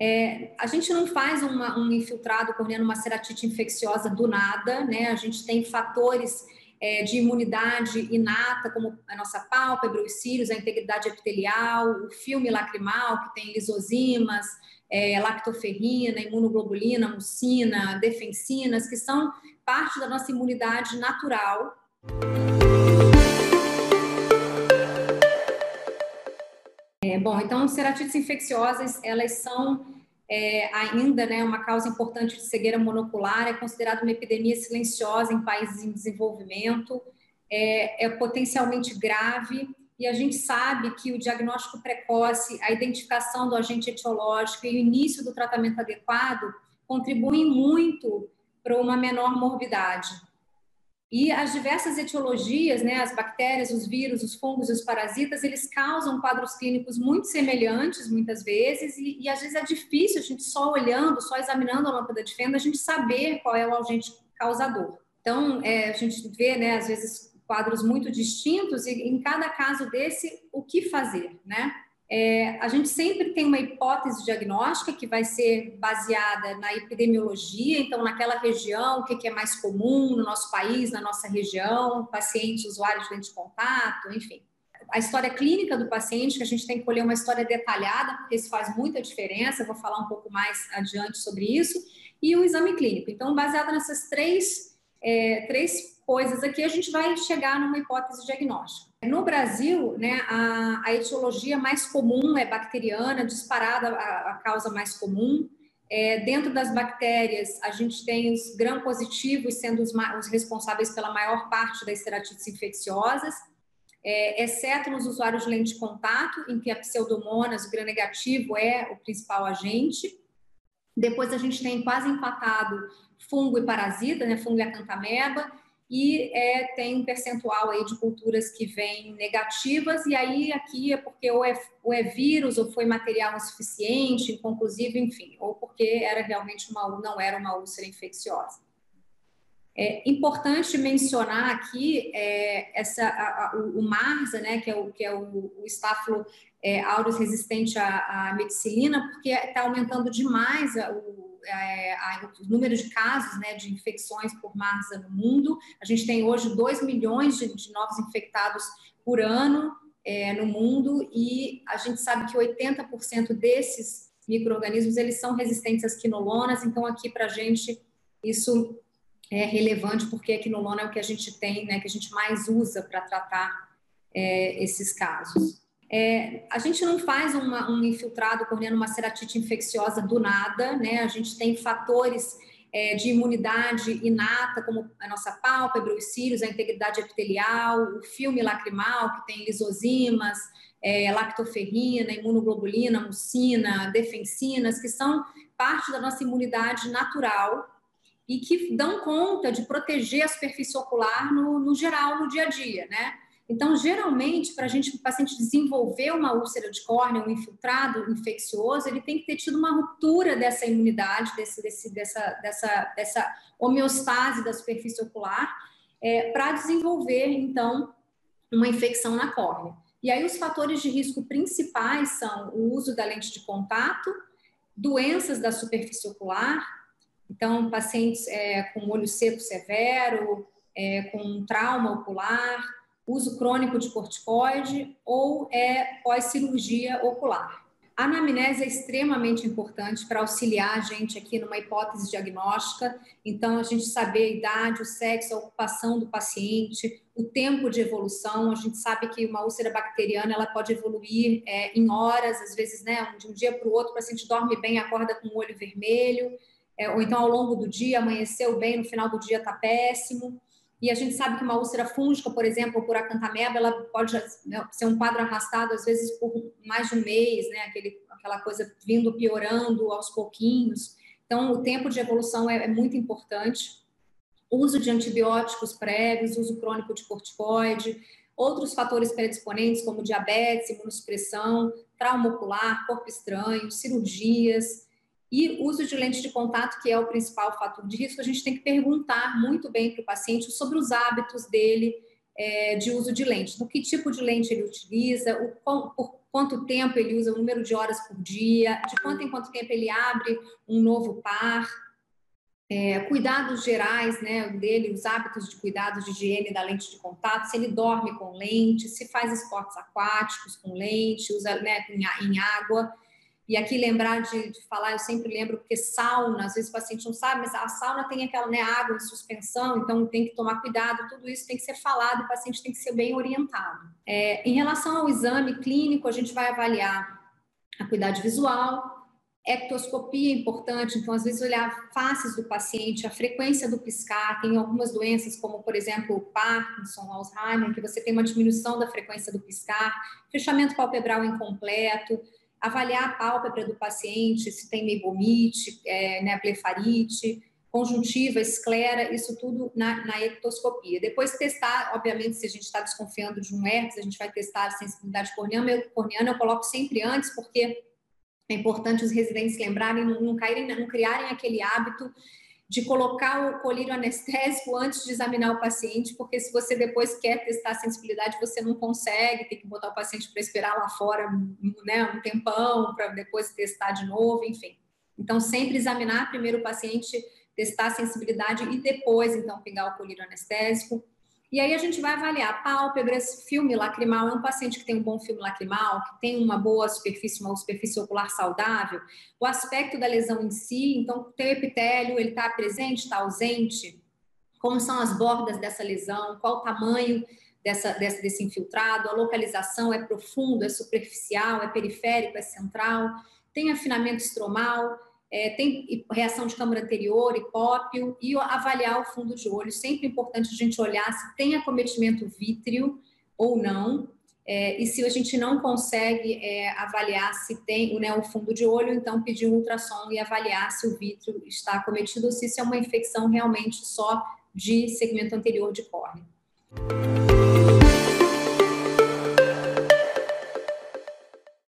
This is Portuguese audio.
É, a gente não faz uma, um infiltrado corneano, uma ceratite infecciosa do nada, né? A gente tem fatores é, de imunidade inata, como a nossa pálpebra, os cílios, a integridade epitelial, o filme lacrimal, que tem lisozimas, é, lactoferrina, imunoglobulina, mucina, defensinas, que são parte da nossa imunidade natural. É, bom, então, ceratites infecciosas, elas são é, ainda né, uma causa importante de cegueira monocular, é considerada uma epidemia silenciosa em países em desenvolvimento, é, é potencialmente grave, e a gente sabe que o diagnóstico precoce, a identificação do agente etiológico e o início do tratamento adequado contribuem muito para uma menor morbidade. E as diversas etiologias, né, as bactérias, os vírus, os fungos os parasitas, eles causam quadros clínicos muito semelhantes, muitas vezes, e, e às vezes é difícil a gente só olhando, só examinando a lâmpada de fenda, a gente saber qual é o agente causador. Então, é, a gente vê, né, às vezes, quadros muito distintos, e em cada caso desse, o que fazer, né? É, a gente sempre tem uma hipótese diagnóstica que vai ser baseada na epidemiologia, então, naquela região, o que, é mais comum no nosso país, na nossa região, pacientes, usuários de lente de contato, enfim. A história clínica do paciente, que a gente tem que colher uma história detalhada, porque isso faz muita diferença, vou falar um pouco mais adiante sobre isso, e o exame clínico. Então, baseado nessas três, é, três coisas aqui, a gente vai chegar numa hipótese diagnóstica. No Brasil, né, a, a, etiologia mais comum é bacteriana, disparada a, a causa mais comum. É, dentro das bactérias, a gente tem os gram-positivos sendo os, os, responsáveis pela maior parte das ceratites infecciosas, é, exceto nos usuários de lente de contato, em que a pseudomonas, o gram-negativo, é o principal agente. Depois a gente tem quase empatado fungo e parasita, né, fungo e acantameba, e é, tem um percentual aí de culturas que vêm negativas, e aí aqui é porque ou é, ou é vírus, ou foi material insuficiente, inconclusivo, enfim, ou porque era realmente uma, não era uma úlcera infecciosa. É importante mencionar aqui é, essa, a, a, o, o MARSA, né, que é o, que é o, o estáfilo é, aureus resistente à, à medicilina, porque está aumentando demais a, o é, o número de casos né, de infecções por MARSA no mundo. A gente tem hoje 2 milhões de, de novos infectados por ano é, no mundo e a gente sabe que 80% desses micro-organismos eles são resistentes às quinolonas, então aqui para a gente isso é relevante porque a quinolona é o que a gente tem, né, que a gente mais usa para tratar é, esses casos. É, a gente não faz uma, um infiltrado corneando uma ceratite infecciosa do nada, né? A gente tem fatores é, de imunidade inata, como a nossa pálpebra, os cílios, a integridade epitelial, o filme lacrimal, que tem lisozimas, é, lactoferrina, imunoglobulina, mucina, defensinas, que são parte da nossa imunidade natural e que dão conta de proteger a superfície ocular no, no geral, no dia a dia, né? Então, geralmente, para a gente, o paciente desenvolver uma úlcera de córnea, um infiltrado infeccioso, ele tem que ter tido uma ruptura dessa imunidade, desse, desse, dessa, dessa, dessa homeostase da superfície ocular, é, para desenvolver, então, uma infecção na córnea. E aí, os fatores de risco principais são o uso da lente de contato, doenças da superfície ocular, então, pacientes é, com olho seco severo, é, com trauma ocular, uso crônico de corticoide ou é pós-cirurgia ocular. A anamnese é extremamente importante para auxiliar a gente aqui numa hipótese diagnóstica. Então, a gente saber a idade, o sexo, a ocupação do paciente, o tempo de evolução. A gente sabe que uma úlcera bacteriana ela pode evoluir é, em horas, às vezes, né, de um dia para o outro, o paciente dorme bem, acorda com o olho vermelho, é, ou então ao longo do dia, amanheceu bem, no final do dia está péssimo. E a gente sabe que uma úlcera fúngica, por exemplo, por acantameba, ela pode né, ser um quadro arrastado, às vezes, por mais de um mês, né? Aquele, aquela coisa vindo piorando aos pouquinhos. Então, o tempo de evolução é, é muito importante. Uso de antibióticos prévios, uso crônico de corticoide, outros fatores predisponentes, como diabetes, imunossupressão, trauma ocular, corpo estranho, cirurgias, e uso de lente de contato, que é o principal fator de risco, a gente tem que perguntar muito bem para o paciente sobre os hábitos dele é, de uso de lente, do que tipo de lente ele utiliza, o, por quanto tempo ele usa, o número de horas por dia, de quanto em quanto tempo ele abre um novo par, é, cuidados gerais né, dele, os hábitos de cuidados de higiene da lente de contato, se ele dorme com lente, se faz esportes aquáticos com lente, usa né, em, em água. E aqui lembrar de, de, falar, eu sempre lembro, porque sauna, às vezes o paciente não sabe, mas a sauna tem aquela né, água em suspensão, então tem que tomar cuidado, tudo isso tem que ser falado, o paciente tem que ser bem orientado. É, em relação ao exame clínico, a gente vai avaliar a cuidade visual, ectoscopia é importante, então às vezes olhar faces do paciente, a frequência do piscar, tem algumas doenças como, por exemplo, o Parkinson, Alzheimer, que você tem uma diminuição da frequência do piscar, fechamento palpebral incompleto, avaliar a pálpebra do paciente, se tem meibomite, é, né, blefarite, conjuntiva, esclera, isso tudo na, na ectoscopia. Depois testar, obviamente, se a gente está desconfiando de um herpes, a gente vai testar a sensibilidade corneana, corneana eu coloco sempre antes, porque é importante os residentes lembrarem, não, não, caírem, não criarem aquele hábito de colocar o colírio anestésico antes de examinar o paciente, porque se você depois quer testar a sensibilidade, você não consegue, tem que botar o paciente para esperar lá fora né, um tempão, para depois testar de novo, enfim. Então, sempre examinar primeiro o paciente, testar a sensibilidade e depois, então, pegar o colírio anestésico. E aí a gente vai avaliar pálpebras, filme lacrimal, é um paciente que tem um bom filme lacrimal, que tem uma boa superfície, uma superfície ocular saudável, o aspecto da lesão em si, então tem o epitélio, ele está presente, está ausente, como são as bordas dessa lesão, qual o tamanho dessa, dessa, desse infiltrado, a localização é profundo, é superficial, é periférico, é central, tem afinamento estromal, é, tem reação de câmara anterior, hipópio, e avaliar o fundo de olho. Sempre é importante a gente olhar se tem acometimento vítreo ou não, é, e se a gente não consegue é, avaliar se tem né, o fundo de olho, então pedir um ultrassom e avaliar se o vítreo está acometido ou se isso é uma infecção realmente só de segmento anterior de córnea.